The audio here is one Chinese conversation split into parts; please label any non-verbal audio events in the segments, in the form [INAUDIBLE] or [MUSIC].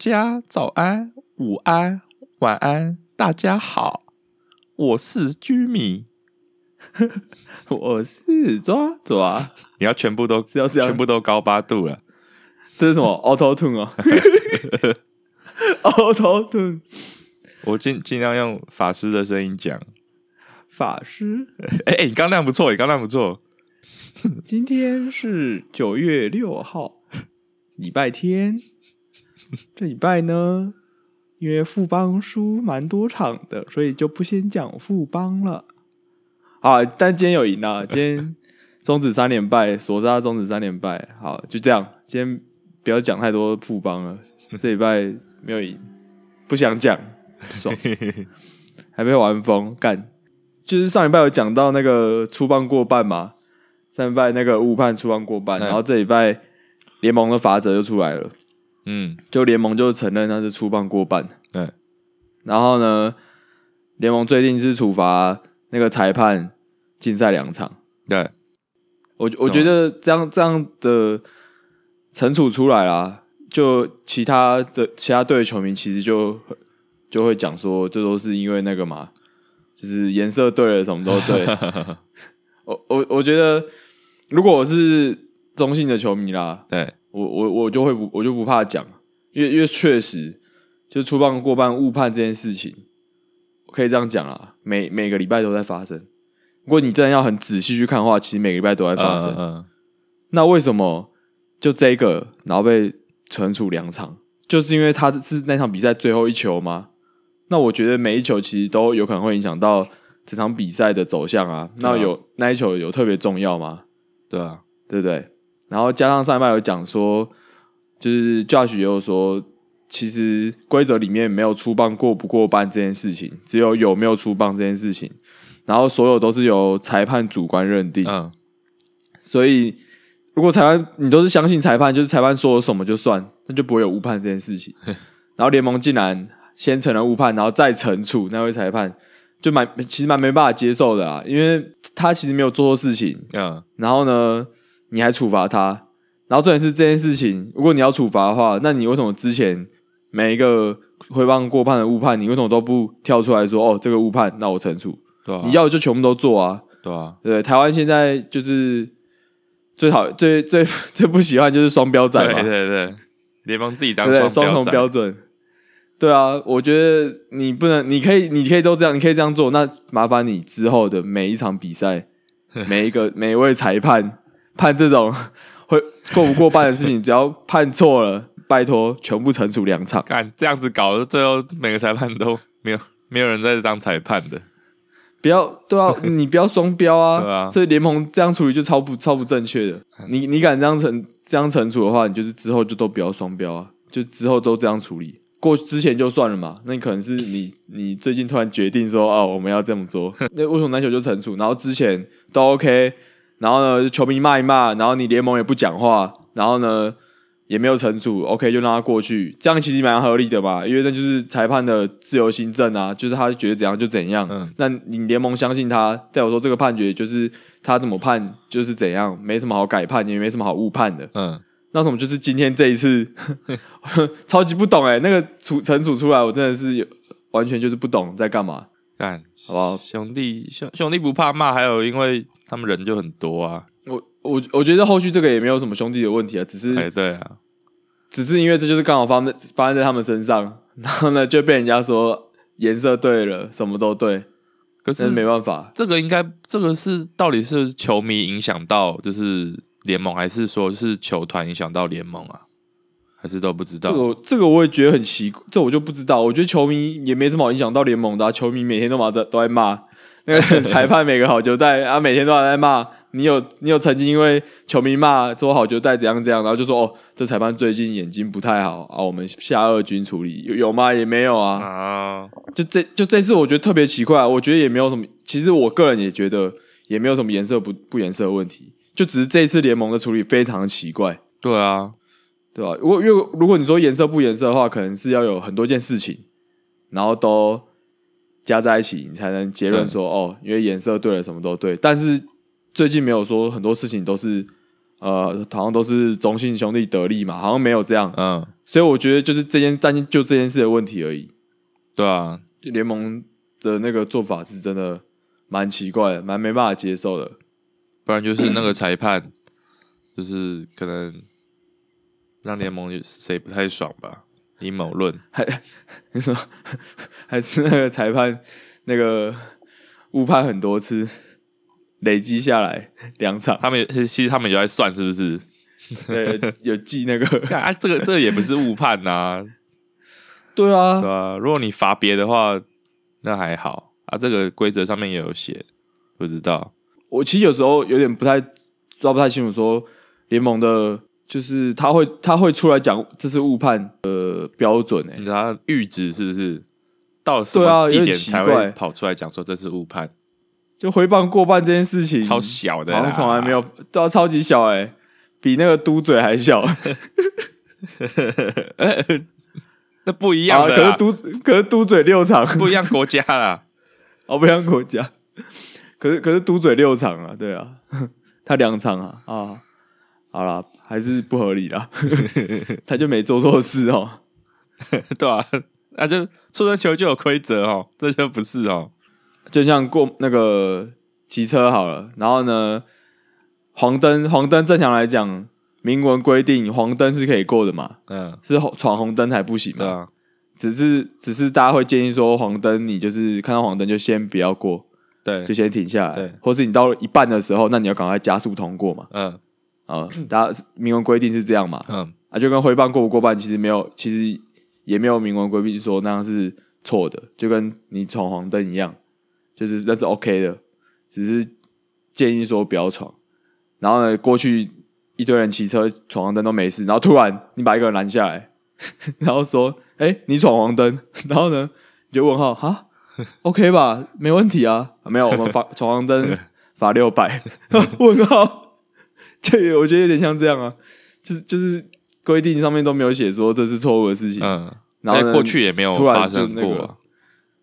家早安、午安、晚安，大家好，我是居民，[LAUGHS] 我是抓抓，你要全部都是要这样全部都高八度了。这是什么 [LAUGHS] Auto Tune 哦？[LAUGHS] Auto Tune 我尽尽量用法师的声音讲。法师，哎、哎，你刚那样不错，你刚那样不错。今天是九月六号，礼拜天。[LAUGHS] 这礼拜呢，因为富邦输蛮多场的，所以就不先讲富邦了。啊，但今天有赢啊！今天中止三连败，索扎中止三连败。好，就这样。今天不要讲太多富邦了，这礼拜没有赢，不想讲，不爽，还没玩疯干。就是上礼拜有讲到那个出棒过半嘛，上礼拜那个误判出棒过半，嗯然后这礼拜联盟的法则就出来了，嗯，就联盟就承认他是出棒过半，对，然后呢，联盟最近是处罚那个裁判禁赛两场，对，我我觉得这样这样的惩处出来啦，就其他的其他队的球迷其实就就会讲说，这都是因为那个嘛，就是颜色对了，什么都对。[LAUGHS] 我我我觉得，如果我是中性的球迷啦，对，我我我就会不我就不怕讲，因为因为确实就出棒过半误判这件事情，我可以这样讲啊，每每个礼拜都在发生。如果你真的要很仔细去看的话，其实每个礼拜都在发生。嗯，那为什么就这个然后被惩处两场？就是因为他是那场比赛最后一球吗？那我觉得每一球其实都有可能会影响到这场比赛的走向啊。那有那一球有特别重要吗？对啊，对不对？然后加上上一拜有讲说，就是 Josh 也有说，其实规则里面没有出棒过不过半这件事情，只有有没有出棒这件事情，然后所有都是由裁判主观认定。嗯，所以如果裁判你都是相信裁判，就是裁判说了什么就算，那就不会有误判这件事情。[LAUGHS] 然后联盟竟然先承认误判，然后再惩处那位裁判，就蛮其实蛮没办法接受的啊，因为他其实没有做错事情，嗯，然后呢，你还处罚他，然后重点是这件事情，如果你要处罚的话，那你为什么之前每一个挥棒过判的误判，你为什么都不跳出来说哦，这个误判，那我惩处？对啊，你要就全部都做啊，对啊，对？台湾现在就是最好最最最不喜欢就是双标仔对嘛，对对，联盟自己当对？双重标准。对啊，我觉得你不能，你可以，你可以都这样，你可以这样做。那麻烦你之后的每一场比赛，[LAUGHS] 每一个每一位裁判判这种会过不过半的事情，只要判错了，拜托全部惩处两场。看这样子搞，的，最后每个裁判都没有没有人在当裁判的。不要对啊，你不要双标啊！[LAUGHS] 对啊所以联盟这样处理就超不超不正确的。你你敢这样惩这样惩处的话，你就是之后就都不要双标啊，就之后都这样处理。过之前就算了嘛，那你可能是你 [LAUGHS] 你最近突然决定说哦我们要这么做，那为什么篮球就惩处？然后之前都 OK，然后呢球迷骂一骂，然后你联盟也不讲话，然后呢也没有惩处，OK 就让他过去，这样其实蛮合理的嘛，因为那就是裁判的自由心证啊，就是他觉得怎样就怎样。嗯那你联盟相信他，代表说这个判决就是他怎么判就是怎样，没什么好改判，也没什么好误判的。嗯，那什么就是今天这一次 [LAUGHS] 超级不懂哎、那个处惩处出来，我真的是有完全就是不懂在干嘛。干好不好兄弟兄兄弟不怕骂，还有因为他们人就很多啊。我我我觉得后续这个也没有什么兄弟的问题啊，只是、哎，对啊，只是因为这就是刚好发生发生在他们身上，[LAUGHS] 然后呢就被人家说颜色对了，什么都对，可是没办法。这个应该这个是到底是球迷影响到就是联盟，还是说是球团影响到联盟啊？还是都不知道？这个这个我也觉得很奇怪，这我就不知道。我觉得球迷也没什么好影响到联盟的、啊，球迷每天都嘛都都在骂那个裁判每个好球带啊，每天都在骂。你有你有曾经因为球迷骂说好球带怎样怎样，然后就说哦，这裁判最近眼睛不太好啊，我们下二军处理有有吗？也没有啊。啊，就这就这次我觉得特别奇怪，我觉得也没有什么，其实我个人也觉得也没有什么颜色不不颜色的问题，就只是这一次联盟的处理非常的奇怪。对啊，对吧？如果如果如果你说颜色不颜色的话，可能是要有很多件事情，然后都加在一起，你才能结论说、哦，因为颜色对了，什么都对。但是最近没有说很多事情都是呃，好像都是中信兄弟得利嘛，好像没有这样，嗯，所以我觉得就是这件但就这件事的问题而已。对啊，联盟的那个做法是真的蛮奇怪的，蛮没办法接受的。不然就是那个裁判，就是可能让联盟谁不太爽吧，阴谋论。[LAUGHS] 还 [LAUGHS] 你说 [LAUGHS] 还是那个裁判那个误判很多次，累积下来两场，他们其实他们有在算是不是？对，有记那个，啊，这个这个也不是误判呐、对啊对，啊，如果你罚别的话，那还好啊。这个规则上面也有写，不知道。我其实有时候有点不太抓不太清楚，说联盟的，就是他会他会出来讲这是误判的标准欸、你知道他阈值是不是到什么地点才会跑出来讲说这是误判？就回棒过半这件事情，超小的啦，好像从来没有，对啊，超级小诶、比那个嘟嘴还小。[LAUGHS] 那不一样可是嘟可是嘟嘴六场，不一样国家啦。[LAUGHS] 哦，不一样国家，可是可是嘟嘴六场啊，对啊，[LAUGHS] 他两场啊啊，好了，还是不合理啦，[LAUGHS] 他就没做错事哦。[LAUGHS] 对啊，那就出生球就有规则哦，这就不是哦。就像过那个骑车好了，然后呢，黄灯黄灯正常来讲，明文规定黄灯是可以过的嘛，嗯，是红闯红灯才不行嘛。对啊，只是只是大家会建议说，黄灯你就是看到黄灯就先不要过，对就，先停下来对，或是你到一半的时候，那你要赶快加速通过嘛。嗯啊、大家明文规定是这样嘛？嗯，啊，就跟挥棒过不过半其实没有，其实也没有明文规定说那样是错的，就跟你闯黄灯一样，就是那是 OK 的，只是建议说不要闯。然后呢，过去一堆人骑车闯黄灯都没事，然后突然你把一个人拦下来，[LAUGHS] 然后说：“哎、你闯黄灯。[LAUGHS] ”然后呢，你就问号哈 OK 吧，没问题啊，啊没有，我们罚闯黄灯罚六百，[LAUGHS] 问号，这也我觉得有点像这样啊，就是就是规定上面都没有写说这是错误的事情，嗯，然后过去也没有发生过啊，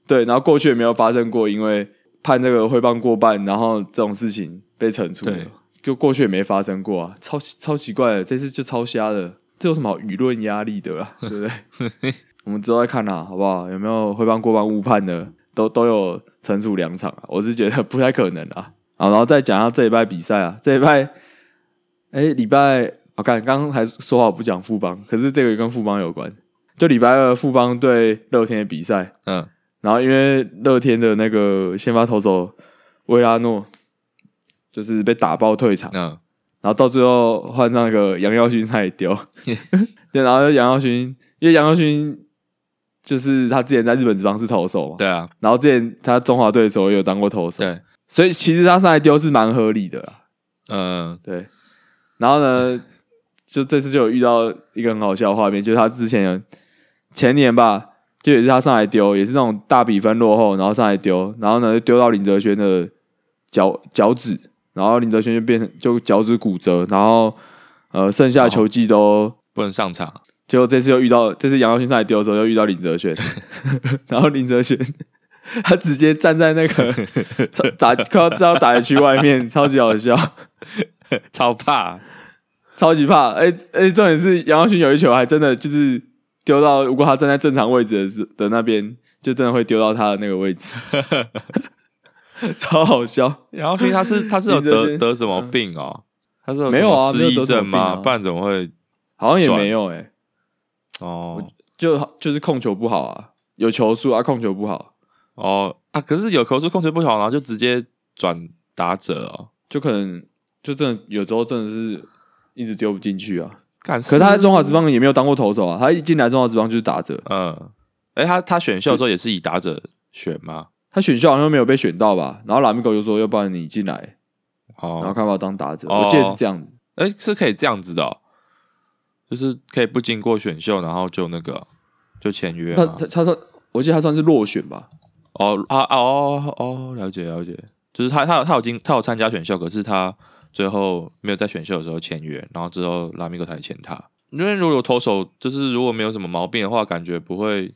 对，然后过去也没有发生过，因为判这个挥棒过半，然后这种事情被惩处对了，就过去也没发生过啊，超超奇怪的，这次就超瞎的，这有什么好舆论压力的啦，对不对？[LAUGHS] 我们之后再看啦，好不好？有没有挥棒过半误判的，都都有惩处两场啊？我是觉得不太可能啊。好，然后再讲一下这一拜比赛啊，这一拜，哎，礼拜我看刚刚还说好不讲富邦，可是这个跟富邦有关，就礼拜二富邦对乐天的比赛，嗯。然后因为乐天的那个先发投手维拉诺就是被打爆退场，嗯然后到最后换上那个杨耀勋他也丢，[LAUGHS] 对，然后杨耀勋因为杨耀勋就是他之前在日本职棒是投手嘛，对啊，然后之前他中华队的时候也有当过投手，对，所以其实他上来丢是蛮合理的啦，嗯。对，然后呢，就这次就有遇到一个很好笑的画面，就是他之前有前年吧，就也是他上来丢，也是那种大比分落后，然后上来丢，然后呢就丢到林哲轩的脚脚趾，然后林哲轩就变成就脚趾骨折，然后呃剩下的球技都。不能上场，结果这次又遇到，这次杨耀勋上来丢的时候又遇到林哲轩，[LAUGHS] 然后林哲轩他直接站在那个打快要打野区外面，超级好笑。[LAUGHS] 超怕，超级怕。哎、哎、重点是杨耀勋有一球还真的就是丢到，如果他站在正常位置的时的那边，就真的会丢到他的那个位置，[LAUGHS] 超好笑。杨耀勋他是 [LAUGHS] 他是有得得什么病哦？他是有没有失忆症吗？不然怎么会好像也爽没有哎、哦就就是控球不好啊，有球速啊，控球不好，哦啊？可是有球速控球不好，然后就直接转打者哦。就可能就真的有时候真的是一直丢不进去啊。可可是他在中华职棒也没有当过投手啊，他一进来中华职棒就是打者，嗯，哎、他他选秀的时候也是以打者选吗？他选秀好像没有被选到吧？然后拉米狗就说，要不然你进来，然后哦，看要不要当打者，哦我记得是这样子。哎、是可以这样子的、哦，就是可以不经过选秀，然后就那个就签约他他？他说，我记得他算是落选吧？哦啊啊哦哦，了解了解，就是他他有他有经他有参加选秀，可是他最后没有在选秀的时候签约，然后之后拉米戈才签他。因为如果投手就是如果没有什么毛病的话，感觉不会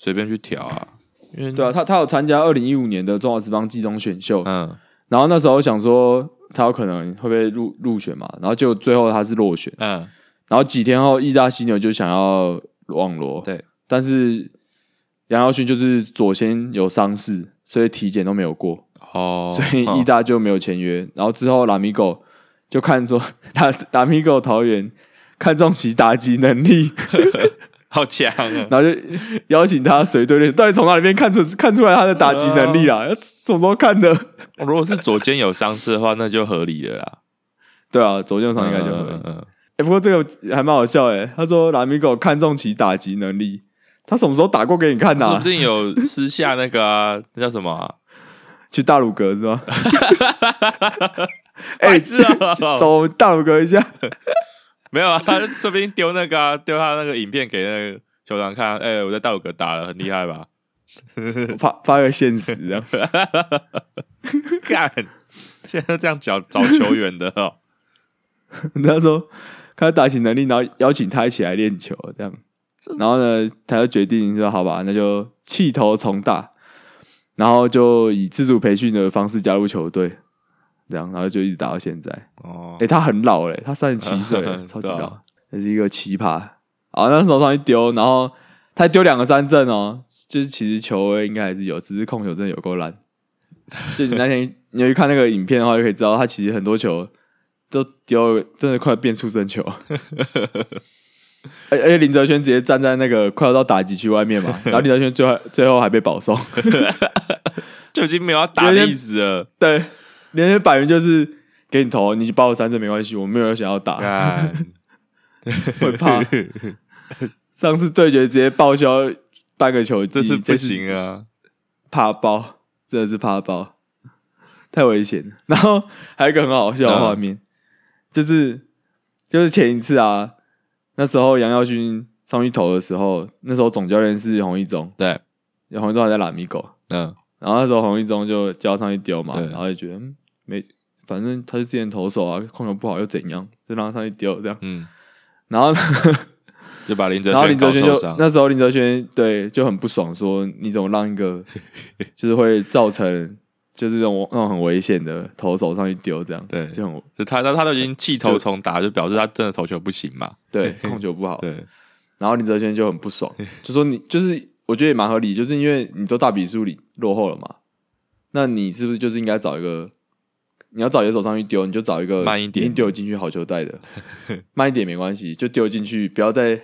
随便去调啊。因为对啊，他他有参加二零一五年的中华职棒季中选秀，嗯。然后那时候想说，他有可能会被入入选嘛，然后就最后他是落选，嗯，然后几天后，意大犀牛就想要网罗，对，但是杨耀勋就是左先有伤势，所以体检都没有过，哦，所以哦意大就没有签约。然后之后拉米狗就看中拉拉米狗桃园看中其打击能力，[LAUGHS] 好强啊！然后就邀请他随队练。到底从哪里面看出看出来他的打击能力啊？要怎么时候看的？如果是左肩有伤势的话，那就合理了啦。[LAUGHS] 对啊，左肩伤应该就会。嗯嗯嗯哎、不过这个还蛮好笑哎、他说拉米狗看中其打击能力，他什么时候打过给你看的、啊说不？定有私下那个啊，[LAUGHS] 那叫什么啊？去大鲁阁是吗？[LAUGHS] 哎、白痴啊！走大鲁阁一下。[LAUGHS] 没有啊，他说不定丢那个啊，丢他那个影片给那个球场看，哎、我在大鲁阁打了，很厉害吧？发发个现实这样。干，现在这样找找球员的哦。他说看他打起能力，然后邀请他一起来练球，这样。然后呢，他就决定说：“好吧，那就弃头从大，然后就以自主培训的方式加入球队，这样，然后就一直打到现在。哦哎、，他很老嘞，他三十七岁，[LAUGHS] 超级老对啊，这是一个奇葩。啊，那手上一丢，然后他丢两个三振哦，就是其实球威应该还是有，只是控球真的有够烂。就你那天你有去看那个影片的话，就可以知道他其实很多球都丢，真的快变出生球。[LAUGHS] 而而且林哲轩直接站在那个快要到打击区外面嘛，[LAUGHS] 然后林哲轩最后最后还被保送。[LAUGHS] [LAUGHS] 就已经没有要打的意思了。对，林哲轩摆明就是给你投，你把我三振没关系，我没有想要打。干，会怕。上次对决直接报销半个球季，这次不行啊！怕爆，真的是怕爆，太危险了。然后还有一个很好笑的画面，就是就是前一次啊，那时候杨耀勋上去投的时候，那时候总教练是洪一中，对，洪一中还在拉米狗，嗯，然后那时候洪一中就叫上去丢嘛，然后就觉得、嗯、没，反正他是之前投手啊，控球不好又怎样，就让他上去丢这样。嗯，然后就把林哲然后林哲轩就。那时候林哲轩对就很不爽，说你怎么让一个就是会造成就是那种那种很危险的投手上去丢这样，对就很就他他他都已经弃投重打，就表示他真的投球不行嘛。[LAUGHS] 对控球不好。对，然后林哲轩就很不爽，[LAUGHS] 就说你就是我觉得也蛮合理，就是因为你都大比数里落后了嘛，那你是不是就是应该找一个你要找野手上去丢，你就找一个慢一点定丢进去好球带的，[LAUGHS] 慢一点没关系，就丢进去，不要再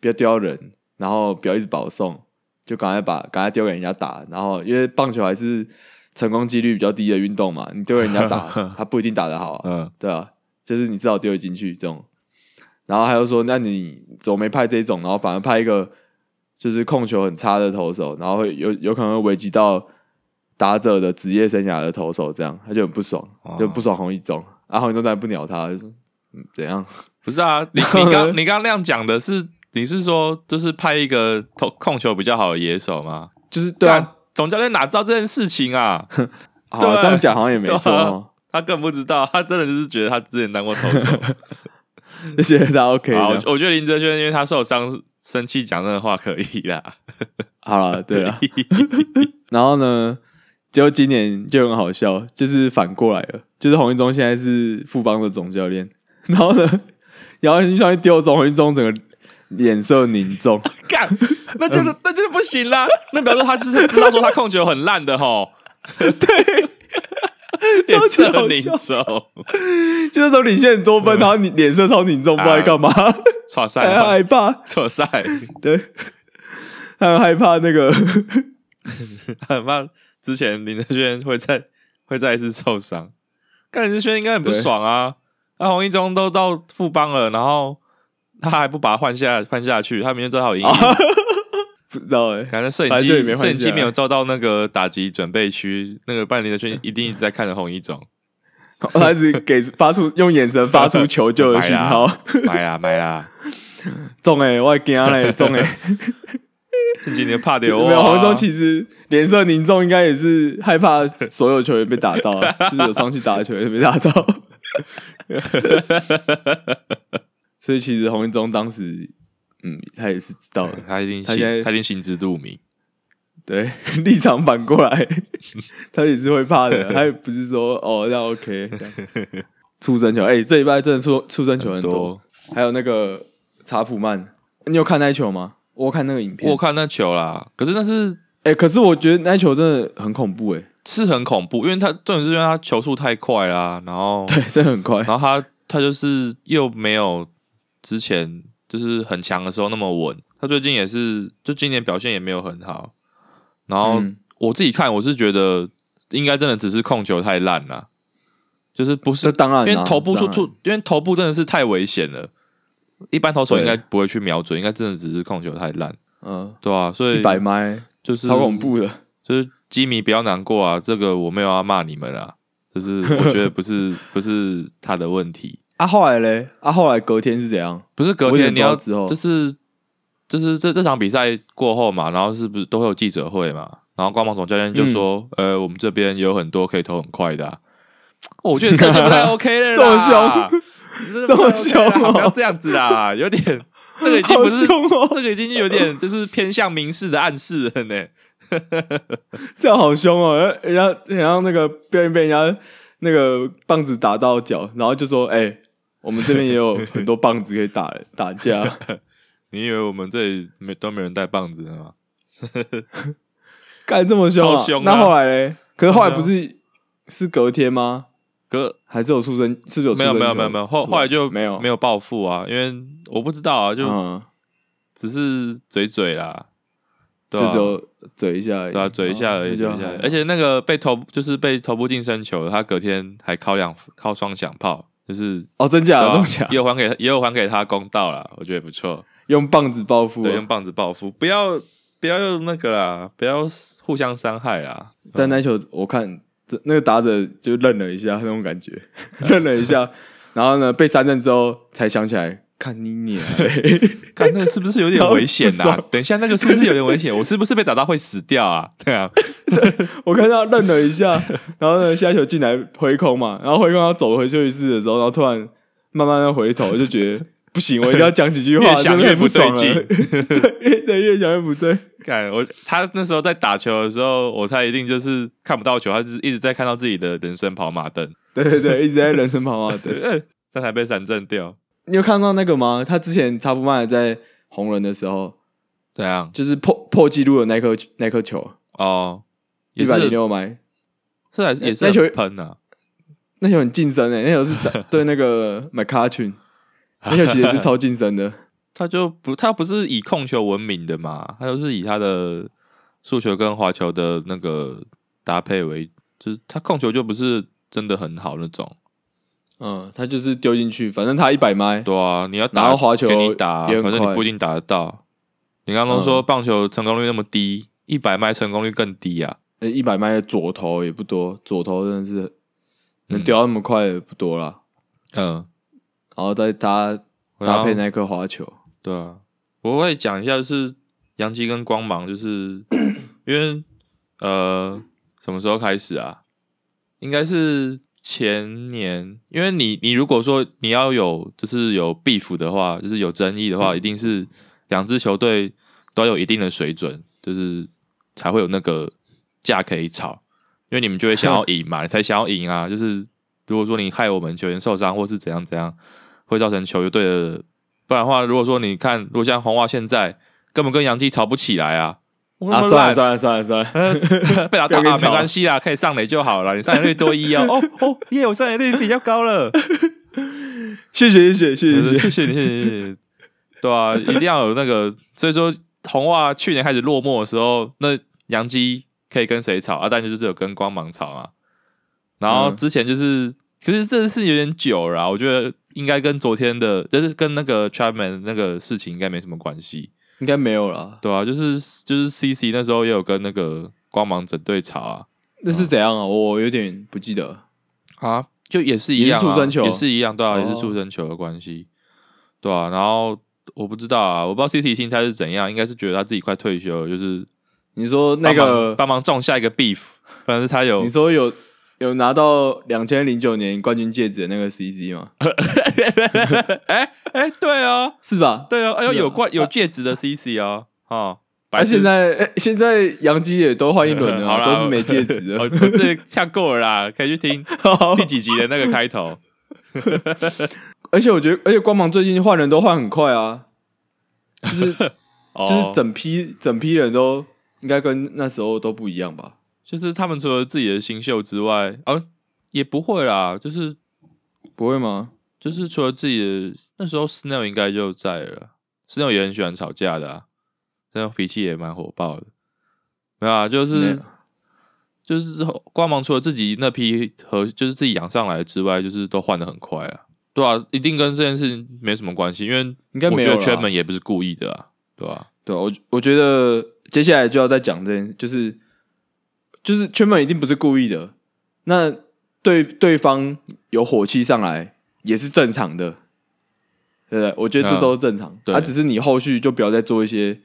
不要丢到人，然后不要一直保送，就赶快把赶快丢给人家打，然后因为棒球还是成功几率比较低的运动嘛，你丢给人家打，[LAUGHS] 他不一定打得好啊，嗯，对啊，就是你至少丢得进去这种。然后还有说，那你怎么没派这种，然后反而派一个就是控球很差的投手，然后会有有可能会危及到打者的职业生涯的投手，这样他就很不爽，哦就不爽洪一中，然后洪一中当然不鸟他，就说嗯怎样？不是啊，你你刚 [LAUGHS] 你刚刚那样讲的是，你是说就是派一个投控球比较好的野手吗？就是对啊，干，总教练哪知道这件事情啊？[LAUGHS] 好啊对这样讲好像也没错他更不知道，他真的就是觉得他之前当过投手。就 [LAUGHS] 觉得他 OK。我觉得林哲轩因为他受伤生气讲那个话可以啦。好了，对了，[LAUGHS] 然后呢，结果今年就很好笑，就是反过来了，就是洪一中现在是富邦的总教练，然后呢，然后上去丢中洪一中整个脸色凝重，[LAUGHS] 干，那就是那就是不行啦。那表示他是知道说他控球很烂的吼。[LAUGHS] 对，[LAUGHS] 脸色凝重，就那时候领先很多分，然后你脸色超凝重，不知道在干嘛，错还赛，害怕，错赛，对，他很害怕那个，很怕之前林哲轩会再会再一次受伤。看林志轩应该很不爽啊！那洪一中都到富邦了，然后他还不把他换下换下去，他明天知道他有阴影。[LAUGHS] 不知道哎、感觉摄影机摄影机没有照到那个打击准备区，那个半林的圈一定一直在看着红衣总。[LAUGHS] 他一直给发出用眼神 [LAUGHS] 发出求救的讯号，买啦买啦，中哎、我惊嘞，中哎、最近你怕的哦。没有，洪一中其实脸色凝重，应该也是害怕所有球员被打到啊，就是有上去打的球员被打到。所以其实洪一中当时，嗯，他也是知道的，他一定他现在心他一定心知肚明。[LAUGHS] 对，[LAUGHS] 立场反过来，[LAUGHS] 他也是会怕的。他也不是说哦，那 OK。出生球，哎、这一拜真的出出生球很多，多。还有那个查普曼，你有看那一球吗？我有看那个影片，我有看那球啦，可是那是哎、可是我觉得那一球真的很恐怖、哎，是很恐怖，因为他重点是因为他球速太快啦，然后对，真的很快。然后他他就是又没有之前就是很强的时候那么稳，他最近也是就今年表现也没有很好，然后嗯我自己看我是觉得应该真的只是控球太烂了，就是不是这当然啊、因为头部出出，因为头部真的是太危险了，一般投手应该不会去瞄准，应该真的只是控球太烂，嗯，对啊，所以一百迈就是超恐怖的。就是基米不要难过啊，这个我没有要骂你们啊，就是我觉得不是 [LAUGHS] 不是他的问题，啊，后来嘞，啊，后来隔天是怎样？不是隔天你要知道之后就是就是这这场比赛过后嘛，然后是不是都会有记者会嘛？然后光芒总教练就说，嗯呃，我们这边有很多可以投很快的啊、我觉得这就不太 OK 了 [LAUGHS] 啦，这么凶这 [LAUGHS] 这么 OK 啦凶哦不要这样子啦，有点这个已经不是凶哦这个已经有点就是偏向明示的暗示了呢。[LAUGHS] 这样好凶哦！人家人家那个不小心被人家那个棒子打到脚，然后就说：“哎、我们这边也有很多棒子可以打打架。[LAUGHS] 你以为我们这里没都没人带棒子的吗？” [LAUGHS] 干这么凶啊！超凶啊那后来嘞？可是后来不是是隔天吗？隔，还是有出生？是不是有出没有没有没有没有，后后来就没有没有暴富啊，因为我不知道啊，就嗯，只是嘴嘴啦，對啊就只有嘴一下而已，对啊，嘴一下而已，哦嘴一下而已。而且那个被投就是被投不进身球，他隔天还敲两敲双响炮，就是哦，真假的对啊这么强也，有还给他也有还给他公道啦，我觉得不错。用棒子报复啊。对，用棒子报复，不要不要用那个啦，不要互相伤害啦。但那球我看这那个打者就愣了一下，那种感觉，[LAUGHS] 愣了一下，然后呢被三振之后才想起来，看你娘嘞，[LAUGHS] 看那个是不是有点危险呐、等一下，那个是不是有点危险？[LAUGHS] 我是不是被打到会死掉啊？[LAUGHS] 对啊，我看到愣了一下，然后呢下一球进来回空嘛，然后回空要走回休息室的时候，然后突然慢慢的回头，就觉得不行，我一定要讲几句话，越想越不对劲对对，越想越不对，看我他那时候在打球的时候，我猜一定就是看不到球，他就是一直在看到自己的人生跑马灯，对对对，一直在人生跑马灯。这才被闪震掉。你有看到那个吗？他之前查普曼在红人的时候，怎样？就是破破纪录的那颗那颗球，哦，一百零六迈，是还是也是那球很喷啊。那球很近身诶、那球是 [LAUGHS] 对那个 McCutcheon，[LAUGHS] 那球其实是超近身的。[LAUGHS] 他就不，他不是以控球闻名的嘛，他就是以他的速球跟滑球的那个搭配为，就是他控球就不是真的很好那种。嗯，他就是丢进去，反正他一百迈，对啊，你要然打后滑球给你打，也很反正你快不一定打得到。你刚刚说嗯棒球成功率那么低，一百迈成功率更低啊。呃一百迈的左投也不多，左投真的是能嗯丢到那么快也不多啦。嗯，然后再搭搭配那颗滑球，对啊，我会讲一下，就是杨基跟光芒，就是 [COUGHS] 因为呃什么时候开始啊？应该是前年，因为你你如果说你要有就是有 beef 的话，就是有争议的话，一定是两支球队都有一定的水准，就是才会有那个架可以吵，因为你们就会想要赢嘛，[LAUGHS] 你才想要赢啊。就是如果说你害我们球员受伤或是怎样怎样，会造成球队的不然的话，如果说你看，如果像红袜现在根本跟杨基吵不起来啊，啊，算了算了算了算了，[LAUGHS] 被打打没关系啦，可以上垒就好了。你上垒率多一 [LAUGHS] 哦，哦哦，耶，我上垒率比较高了，谢谢谢谢谢谢谢，谢谢你，谢谢，对啊，一定要有那个，所以说红袜去年开始落寞的时候，那杨基可以跟谁吵啊？但就是只有跟光芒吵啊。然后嗯之前就是，可是这是有点久了啊，我觉得应该跟昨天的，就是跟那个 Chapman 那个事情应该没什么关系。应该没有啦。对啊，就是就是 CC 那时候也有跟那个光芒整队吵啊，那是怎样啊？我有点不记得。啊，就也是一样、啊，也是触身球也是一样，对啊，哦也是出生球的关系，对啊，然后我不知道啊，我不知道 CC 心态是怎样，应该是觉得他自己快退休了，就是你说那个，帮忙种下一个 beef，不然是他有你说有有拿到两千零九年冠军戒指的那个 CC 吗？[LAUGHS] 哎哎，对啊，是吧？对啊，哎呦有冠有戒指的 CC 啊，哦，啊，白现在哎现在杨基也都换一轮了 [LAUGHS] 都是没戒指我我的。这呛够了啦，可以去听第几集的那个开头。[LAUGHS] 而且我觉得，而且光芒最近换人都换很快啊，就是哦，就是整批整批人都应该跟那时候都不一样吧？就是他们除了自己的新秀之外，啊，也不会啦，就是不会吗？就是除了自己的那时候，Snell 应该就在了，Snell 也很喜欢吵架的啊，这样脾气也蛮火爆的。没有啊，就是就是光芒除了自己那批和就是自己养上来之外，就是都换的很快啊。对啊，一定跟这件事情没什么关系，因为应该我觉得圈门也不是故意的啊，对吧、对啊、我我觉得接下来就要再讲这件事，就是就是圈粉一定不是故意的，那对对方有火气上来也是正常的，对不对？我觉得这嗯都是正常，对。啊，只是你后续就不要再做一些，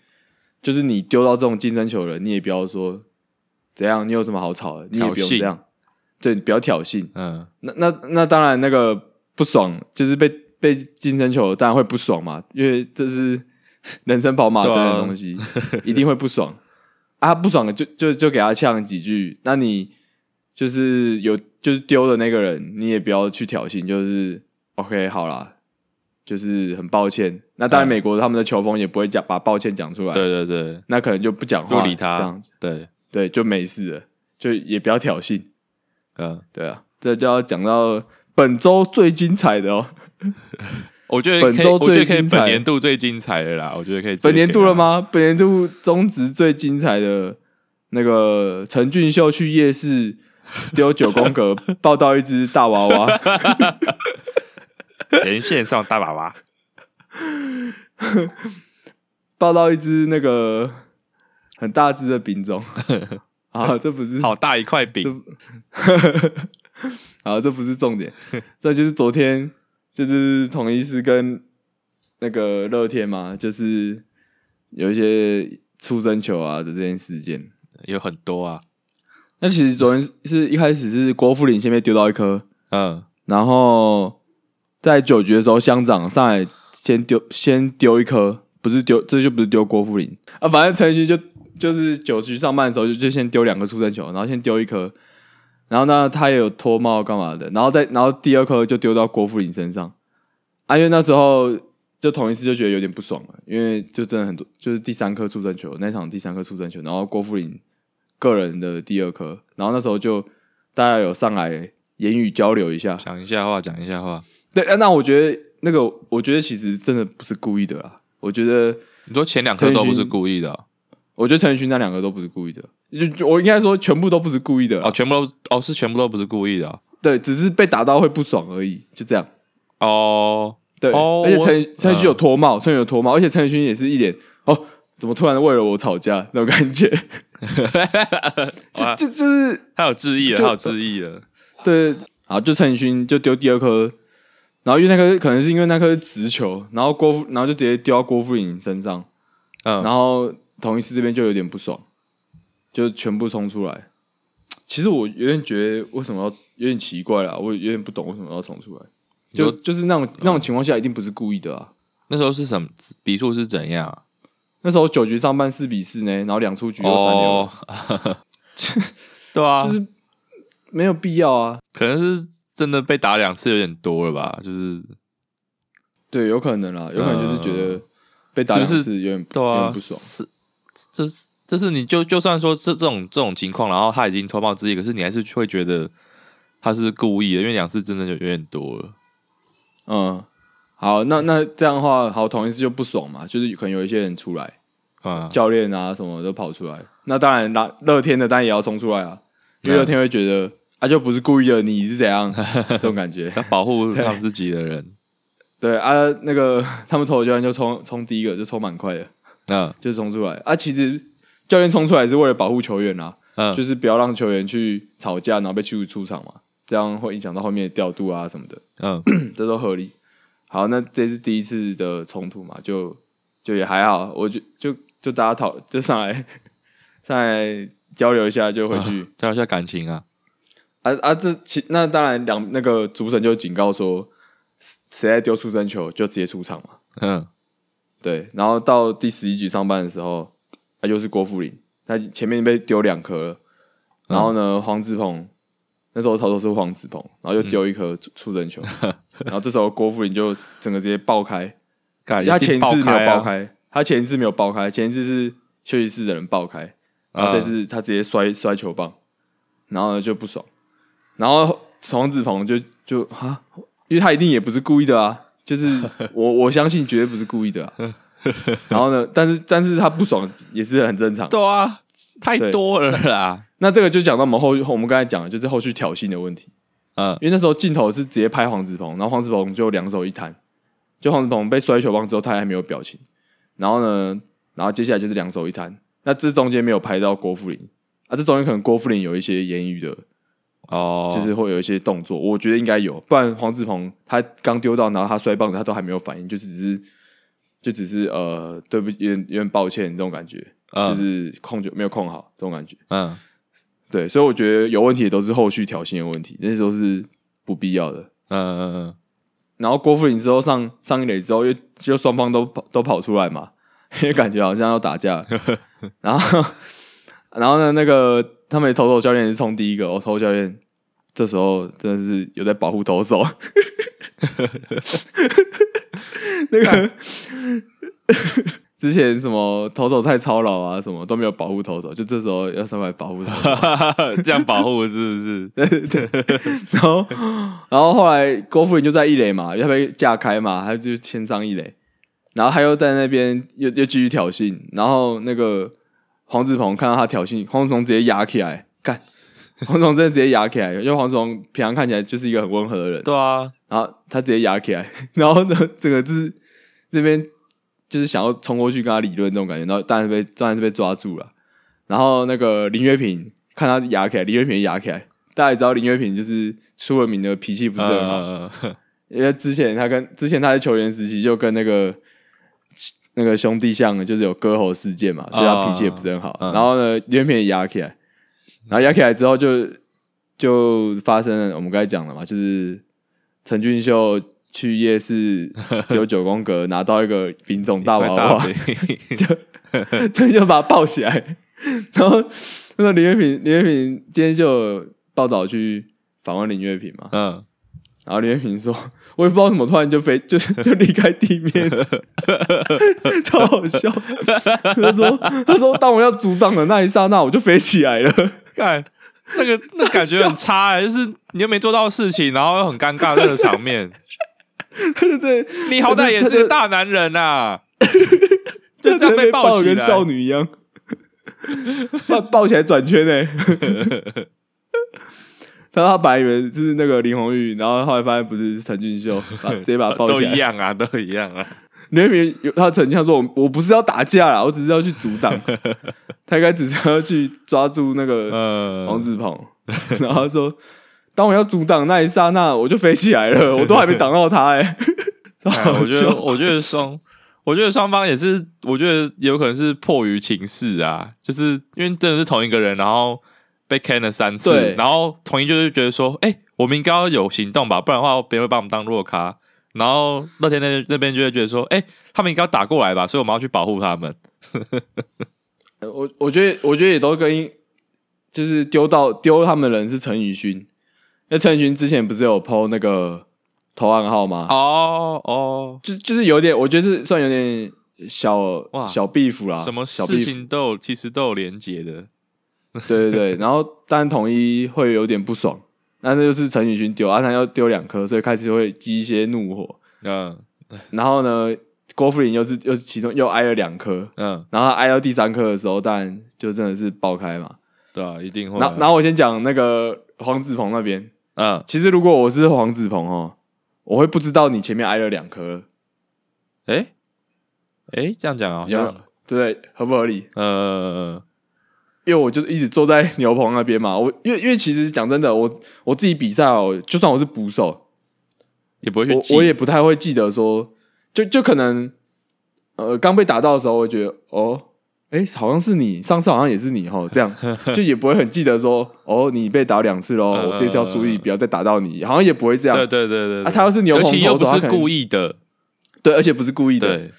就是你丢到这种竞争球的人，你也不要说怎样，你有什么好吵的，你也不用这样，对，你不要挑衅。嗯，那那那当然，那个不爽就是被被竞争球，当然会不爽嘛，因为这是 [LAUGHS] 人生跑马的东西，一定会不爽啊！不爽的就就就给他呛几句，那你就是有就是丢的那个人，你也不要去挑衅，就是 OK 好啦，就是很抱歉。那当然，嗯美国他们的球风也不会讲把抱歉讲出来，对对对，那可能就不讲话，不理他这样对，对就没事了，就也不要挑衅。嗯，对啊，这就要讲到本周最精彩的哦。[LAUGHS] 我觉得本周可以我觉得可以最精彩。本年度最精彩的啦，我觉得可以本年度？了吗？本年度中职最精彩的那个陈俊秀去夜市丢九宫格，抱到一只大娃娃，[LAUGHS] 连线上大娃娃，[LAUGHS] 抱到一只那个很大只的品种。[LAUGHS] 啊，这不是好大一块饼，啊，这不是重点，这就是昨天就是统一是跟那个乐天嘛，就是有一些出生球啊的这件事件。有很多啊，那其实昨天是一开始是郭富林先被丢到一颗，嗯，然后在九局的时候，乡长上来先丢先丢一颗，不是丢，这就不是丢郭富林。啊，反正陈奕迅就就是九局上半的时候就就先丢两个出生球，然后先丢一颗，然后呢他也有脱帽干嘛的，然后再然后第二颗就丢到郭富林身上，啊，因为那时候就同一次就觉得有点不爽了，因为就真的很多就是第三颗出生球那场第三颗出生球，然后郭富林个人的第二颗，然后那时候就大家有上来言语交流一下，讲一下话，讲一下话。对，啊那我觉得那个，我觉得其实真的不是故意的啦。我觉得，你说前两颗都不是故意的哦我觉得陈奕迅那两个都不是故意的，就就我应该说全部都不是故意的啦哦，全部都哦是全部都不是故意的哦对，只是被打到会不爽而已，就这样。哦，对，哦而且陈陈奕迅有嗯。脱帽，陈奕迅有脱帽，而且陈奕迅也是一脸哦，怎么突然为了我吵架那种感觉，[LAUGHS] 就哇就就是他有质疑了，他有质疑了，对，啊，就陈奕迅就丢第二颗，然后因为那颗可能是因为那颗是直球，然后郭富，然后就直接丢到郭富林身上，嗯，然后同一师这边就有点不爽，就全部冲出来。其实我有点觉得为什么要有点奇怪啦，我有点不懂为什么要冲出来。就就是那种那种情况下，一定不是故意的啊。那时候是什么比数是怎样啊？那时候九局上半四比四呢，然后两出局又三六，哦，对啊，就是没有必要啊。可能是真的被打两次有点多了吧，就是对，有可能啦，有可能就是觉得被打两次有点对啊有点，不爽。是，就是就是你就就算说这这种这种情况，然后他已经脱帽之意，可是你还是会觉得他是故意的，因为两次真的就有点多了。嗯，好，那那这样的话，好，同一次就不爽嘛，就是可能有一些人出来，啊，教练啊什么都跑出来，那当然那乐天的当然也要冲出来啊，因为嗯乐天会觉得啊就不是故意的，你是怎样 [LAUGHS] 这种感觉。要保护他们自己的人。对啊，那个他们投球教练就冲冲第一个就冲蛮快的，嗯就冲出来啊。其实教练冲出来是为了保护球员啊，嗯，就是不要让球员去吵架，然后被驱逐出场嘛，这样会影响到后面的调度啊什么的。嗯 [CLEARS THROAT] 这都合理。好，那这是第一次的冲突嘛，就就也还好，我就就就大家讨就上来 [LAUGHS] 上来交流一下就回去、交流一下感情啊。啊啊！这其那当然两那个主审就警告说，谁谁在丢出生球就直接出场嘛。嗯对，然后到第十一局上班的时候，啊，又是郭富林，他前面被丢两颗了，然后呢，黄子鹏那时候投手是黄子鹏，然后又丢一颗触触针球，[LAUGHS] 然后这时候郭富林就整个直接爆开，[LAUGHS] 干他前一次没有爆啊，开，他前一次没有爆开，前一次是休息室的人爆开，然后这次他直接摔摔球棒，然后呢就不爽，然后黄子鹏就就哈，因为他一定也不是故意的啊，就是我我相信绝对不是故意的啊。[LAUGHS] [LAUGHS] 然后呢，但是但是他不爽也是很正常。对啊，太多了啦。那这个就讲到我们后我们刚才讲的就是后续挑衅的问题，嗯。因为那时候镜头是直接拍黄子鹏，然后黄子鹏就两手一摊，就黄子鹏被摔球棒之后他还没有表情，然后呢，然后接下来就是两手一摊，那这中间没有拍到郭富林。啊，这中间可能郭富林有一些言语的，哦，就是会有一些动作，我觉得应该有，不然黄子鹏他刚丢到，然后他摔棒子，他都还没有反应，就只是就只是呃，对不起，有点有点抱歉这种感觉，嗯就是控球没有控好这种感觉。嗯对，所以我觉得有问题的都是后续挑衅的问题，那些都是不必要的。嗯嗯嗯然后郭富林之后上上一垒之后，又就双方都跑都跑出来嘛，[LAUGHS] 因为感觉好像要打架。[LAUGHS] 然后然后呢，那个他们的投手教练是冲第一个，哦，投手教练这时候真的是有在保护投手。[LAUGHS] [LAUGHS] 那个 [LAUGHS] 之前什么投手太操劳啊，什么都没有保护投手，就这时候要上来保护投手。嗯，[LAUGHS] 这样保护是不是？对对然后，然后后来郭富林就在一垒嘛，要被架开嘛，他就先上一垒，然后他又在那边又又继续挑衅，然后那个黄子鹏看到他挑衅，黄子鹏直接压起来，干，[LAUGHS] 黄总真的直接压起来，因为黄总平常看起来就是一个很温和的人，对啊，然后他直接压起来，[LAUGHS] 然后呢，整个是这边就是想要冲过去跟他理论这种感觉，然后当然是被当然是被抓住了。然后那个林月平看他压起来，林月平也压起来，大家也知道林月平就是出了名的脾气不是很好，嗯嗯 [LAUGHS] 因为之前他跟之前他在球员时期就跟那个那个兄弟像就是有割喉事件嘛，所以他脾气也不是很好。嗯。然后呢，林月平也压起来，然后压起来之后就就发生了我们刚才讲了嘛，就是陈俊秀去夜市 [LAUGHS] 丢九宫格，拿到一个品种大娃娃，[LAUGHS] 就陈俊秀把他抱起来，[LAUGHS] 然后那个林月平，林月平今天就有报道去访问林月平嘛，嗯，然后林月平说：“我也不知道怎么突然就飞，就是 [LAUGHS] 就离开地面，[LAUGHS] 超好笑。”他说：“他说当我要阻挡的那一刹那，我就飞起来了。看那个那感觉很差哎，就是你又没做到事情，然后又很尴尬那个场面。他就在你好歹也是个大男人呐，[LAUGHS] 就这样被抱抱起来跟少。女一样，抱抱起来转圈呢、他说他本来以为是那个林红玉，然后后来发现不是是陈俊秀，[LAUGHS] 把直接把他抱都起来。都一样啊，[LAUGHS] 都一样啊。林月平有他逞强说：“我我不是要打架啦，我只是要去阻挡。[LAUGHS] 他应该只是要去抓住那个呃王子鹏，然后他说：当我要阻挡那一刹那，我就飞起来了，我都还没挡到他、欸，哎，我觉得，我觉得双，我觉得双方也是，我觉得有可能是迫于情势啊，就是因为真的是同一个人，然后被 can 了三次对，然后统一就是觉得说，哎、我们应该要有行动吧，不然的话别人会把我们当弱咖。然后乐天那那边就会觉得说，哎、他们应该要打过来吧，所以我们要去保护他们。[LAUGHS] 我我觉得，我觉得也都跟就是丢到丢他们的人是陈宇勋，因为陈宇勋之前不是有 PO 那个投暗号吗？哦哦，就就是有点，我觉得是算有点小哇小 beef 啦，什么小事 beef 情都有，其实都有连结的。[LAUGHS] 对对对，然后当然统一会有点不爽，那这就是陈宇勋丢，阿、啊、他要丢两颗，所以开始会激一些怒火。嗯然后呢，郭富林又是又是其中又挨了两颗，嗯，然后挨到第三颗的时候，当然就真的是爆开嘛。对啊，一定会啊。然后我先讲那个黄子鹏那边，嗯，其实如果我是黄子鹏哦，我会不知道你前面挨了两颗，哎哎，这样讲啊，有对？合不合理？呃，因为我就一直坐在牛棚那边嘛，我因为因为其实讲真的，我我自己比赛哦，就算我是捕手，也不会去记我我也不太会记得说，就就可能呃刚被打到的时候，我会觉得哦，哎，好像是你，上次好像也是你哈，这样 [LAUGHS] 就也不会很记得说哦，你被打两次喽，嗯我这次要注意，不要再打到你，好像也不会这样。对对对对啊，他要是牛棚其又不是投手他可能故意的，对，而且不是故意的，对，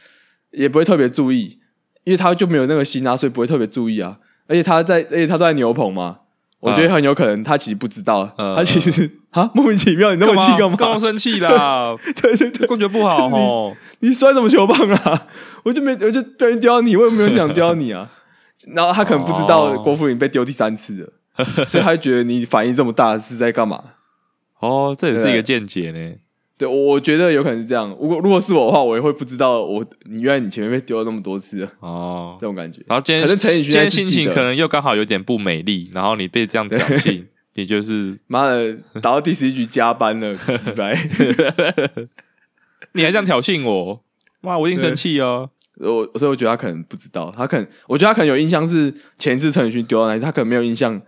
也不会特别注意。因为他就没有那个心啊，所以不会特别注意啊。而且他在，而且他都在牛棚嘛，我觉得很有可能他其实不知道，嗯他其实 [LAUGHS] 啊莫名其妙，你那么气干嘛？干嘛生气啦？[LAUGHS] 对对对，感觉不好哦。你摔什么球棒啊？[LAUGHS] 我就没，我就不小心丢到你，我也没有想丢到你啊。然后他可能不知道哦郭富林被丢第三次了，所以他就觉得你反应这么大是在干嘛？哦，这也是一对个见解呢。对，我我觉得有可能是这样。如果如果是我的话，我也会不知道我你原来你前面被丢了那么多次，哦 [LAUGHS] 这，种感觉。然后今天可能陈宇勋今天心情可能又刚好有点不美丽，然后你被这样挑衅，你就是妈的，打到第十一局加班了，奇白。[LAUGHS] 你还这样挑衅我，哇，我一定生气哦。我所以我觉得他可能不知道，他可能我觉得他可能有印象是前一次陈宇勋丢到那一次，他可能没有印象。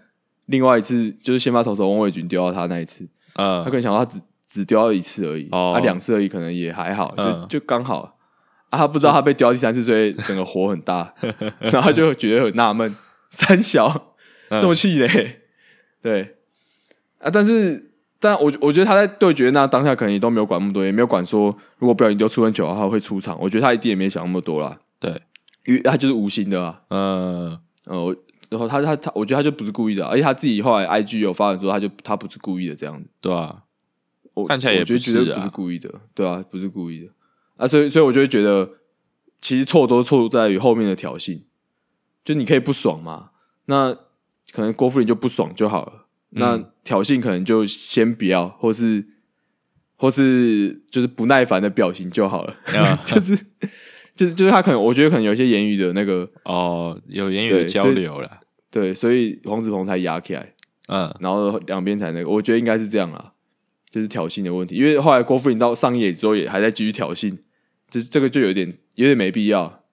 另外一次就是先发投手王伟军丢到他那一次，他可嗯，能想到他只只丢了一次而已，哦。他两次而已，可能也还好，就、嗯。就刚好。啊，他不知道他被丢到第三次，所以整个火很大，[LAUGHS] 然后就觉得很纳闷，三小嗯。这么气嘞，对。啊，但是但我我觉得他在对决那当下可能也都没有管那么多，也没有管说如果不小心丢出很久的话会出场，我觉得他一定也没想那么多啦，对，因为他就是无心的啊，嗯，呃，我然后他他他，我觉得他就不是故意的啊，而且他自己后来 IG 有发展说他就他不是故意的这样子。对啊，我看起来也我觉得不是啊不是故意的，对啊，不是故意的。啊，所以所以我就会觉得，其实错都错在于后面的挑衅，就你可以不爽嘛，那可能郭富林就不爽就好了，那嗯。挑衅可能就先不要，或是或是就是不耐烦的表情就好了，啊。[LAUGHS] 就是就是就是他可能我觉得可能有一些言语的那个哦，有言语的交流了，对，所以黄子鹏才压起来，嗯，然后两边才那个，我觉得应该是这样啦，就是挑衅的问题。因为后来郭富林到上野之后也还在继续挑衅，这这个就有点有点没必要，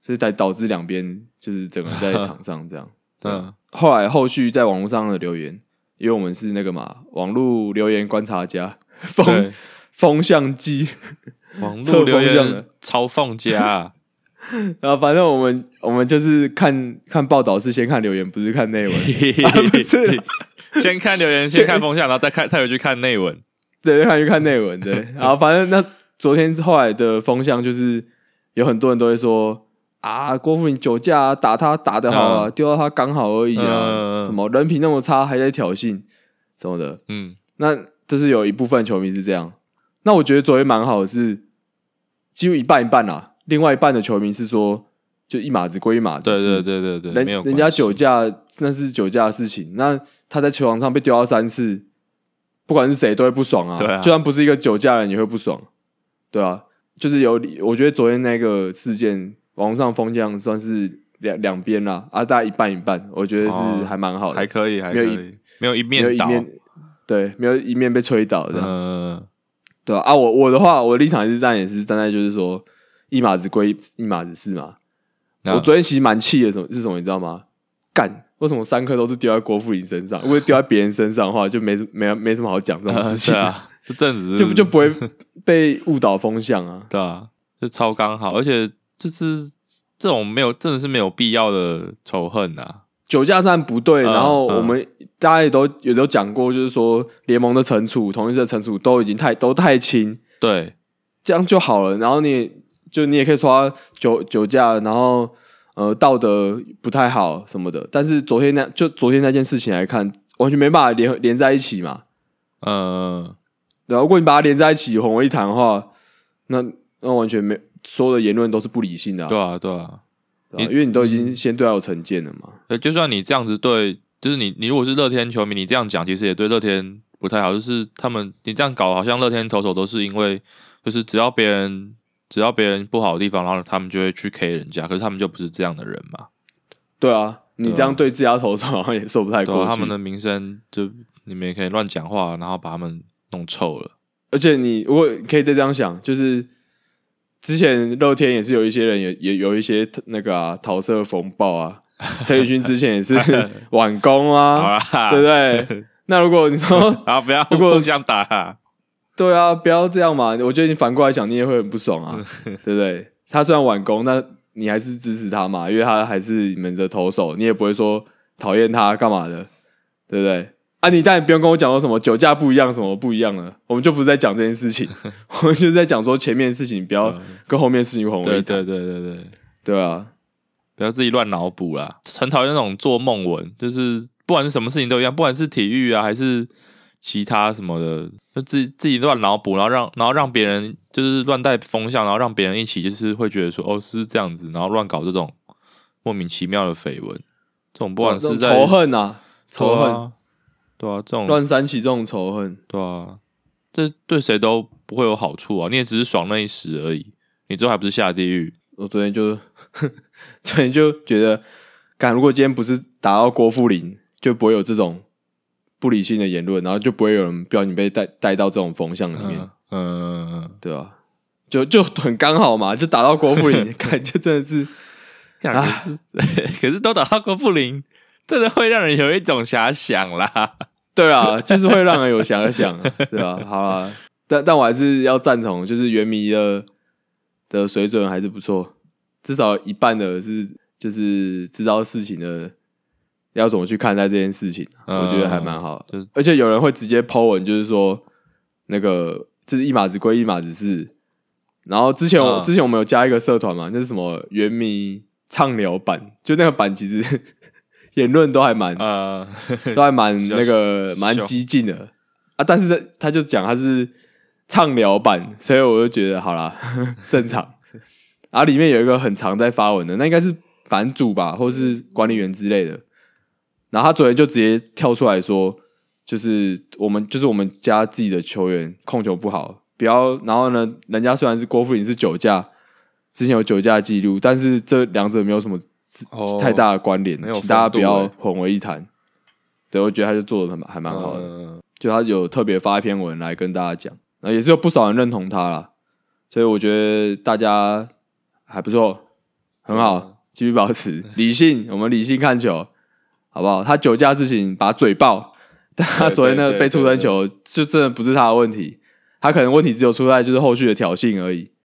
所以才导致两边就是整个在场上这样。[LAUGHS] 嗯，后来后续在网络上的留言，因为我们是那个嘛网络留言观察家，风，风向机，网测络留言风向的嘲讽家，[LAUGHS] 然后反正我们我们就是看看报道是先看留言，不是看内文，[LAUGHS] 啊不是 [LAUGHS] 先看留言，先看风向，然后再看，再回去看内文。对，看去看内文，对。然后反正那昨天后来的风向就是有很多人都会说啊，郭富林酒驾、啊、打他打得好啊，嗯丢到他刚好而已啊，嗯怎么人品那么差还在挑衅什么的。嗯，那这是有一部分球迷是这样。那我觉得昨天蛮好的是，几乎一半一半啦。另外一半的球迷是说，就一码子归一码子，对对对对对，人人家酒驾那是酒驾的事情，那他在球场上被丢到三次，不管是谁都会不爽啊。对啊就算不是一个酒驾的人也会不爽，对啊，就是有，我觉得昨天那个事件，网上风向算是两两边啦，啊，大概一半一半，我觉得哦是还蛮好的，还可以，还没有可以，没有一面倒。一面对，没有一面被吹倒这样，嗯，对啊，啊，我我的话，我的立场也是站也是站在就是说一码子归一码子事嘛。我昨天其实蛮气的，什么是什么你知道吗？干，为什么三颗都是丢在郭富林身上？如果丢在别人身上的话，就没 [LAUGHS] 没没什么好讲这种事情 [LAUGHS] 对，啊，这阵子是就就不会被误导风向啊。[LAUGHS] 对啊，就超刚好，而且就是这种没有真的是没有必要的仇恨啊。酒驾虽然不对，嗯然后嗯我们大家也都有都讲过，就是说联盟的惩处、同一的惩处都已经太都太轻，对，这样就好了。然后你也就你也可以说他酒酒驾，然后呃道德不太好什么的。但是昨天那就昨天那件事情来看，完全没办法连连在一起嘛。嗯，然后，如果你把它连在一起混为一谈的话，那那完全没所有的言论都是不理性的、啊，对啊，对啊，对啊因为你都已经先对他有成见了嘛。呃，就算你这样子对，就是你你如果是乐天球迷，你这样讲其实也对乐天不太好。就是他们你这样搞，好像乐天投手都是因为就是只要别人只要别人不好的地方，然后他们就会去 K 人家，可是他们就不是这样的人嘛。对啊，你这样对自家投手好像也说不太过去。他们的名声就你们也可以乱讲话，然后把他们弄臭了。而且你如果可以再这样想，就是之前乐天也是有一些人也也有一些那个啊桃色风暴啊，[LAUGHS] 陈宇勋之前也是 [LAUGHS] 晚工啊，啦，对不对？那如果你说 [LAUGHS] 啊不要如果互相打啦。对啊，不要这样嘛，我觉得你反过来想，你也会很不爽啊，[LAUGHS] 对不对？他虽然晚工，那你还是支持他嘛，因为他还是你们的投手，你也不会说讨厌他干嘛的，对不对？啊，你当然不用跟我讲说什么酒驾不一样，什么不一样了，我们就不是在讲这件事情，[LAUGHS] 我们就是在讲说前面的事情不要跟后面事情混为对一谈，对对对对，对啊，不要自己乱脑补啦。很讨厌那种做梦文，就是不管是什么事情都一样，不管是体育啊还是其他什么的，就自己自己乱脑补，然后让然后让别人就是乱带风向，然后让别人一起就是会觉得说哦是这样子，然后乱搞这种莫名其妙的绯闻，这种不管是在仇恨啊，仇恨，对啊，这种乱煽起这种仇恨，对啊，这对谁都不会有好处啊！你也只是爽那一时而已，你最后还不是下地狱？我昨天就 [LAUGHS] 昨天就觉得，敢如果今天不是打到郭富林，就不会有这种不理性的言论，然后就不会有人不小心被带带到这种风向里面，嗯对吧、就就很刚好嘛，就打到郭富林，[LAUGHS] 感觉真的是 [LAUGHS] 啊 [LAUGHS] 可是都打到郭富林，真的会让人有一种遐想啦。对啊，就是会让人有遐想，对吧、好啦，但但我还是要赞同，就是原迷的的水准还是不错，至少一半的是就是知道事情的要怎么去看待这件事情，嗯我觉得还蛮好的。就是而且有人会直接 Po 文，就是说那个这是一码子归一码子事。然后之前我、嗯之前我们有加一个社团嘛，那是什么原迷畅聊版，就那个版其实 [LAUGHS] 言论都还蛮呃，都还蛮那个 [LAUGHS] 蛮激进的啊，但是他就讲他是畅聊版，所以我就觉得好啦，[LAUGHS] 正常。然后里面有一个很常在发文的，那应该是版主吧，或是管理员之类的。然后他昨天就直接跳出来说，就是我们就是我们家自己的球员控球不好，不要。然后呢，人家虽然是郭富林是酒驾，之前有酒驾记录，但是这两者没有什么哦太大的关联，请大家不要混为一谈。对，我觉得他就做的还蛮好的，嗯就他有特别发一篇文来跟大家讲，那也是有不少人认同他啦，所以我觉得大家还不错，很嗯好，继续保持理性，我们理性看球，好不好？他酒驾事情把他嘴爆，[LAUGHS] 但他昨天那个被出对。生球就真的不是他的问题，他可能问题只有出在就是后续的挑衅而已，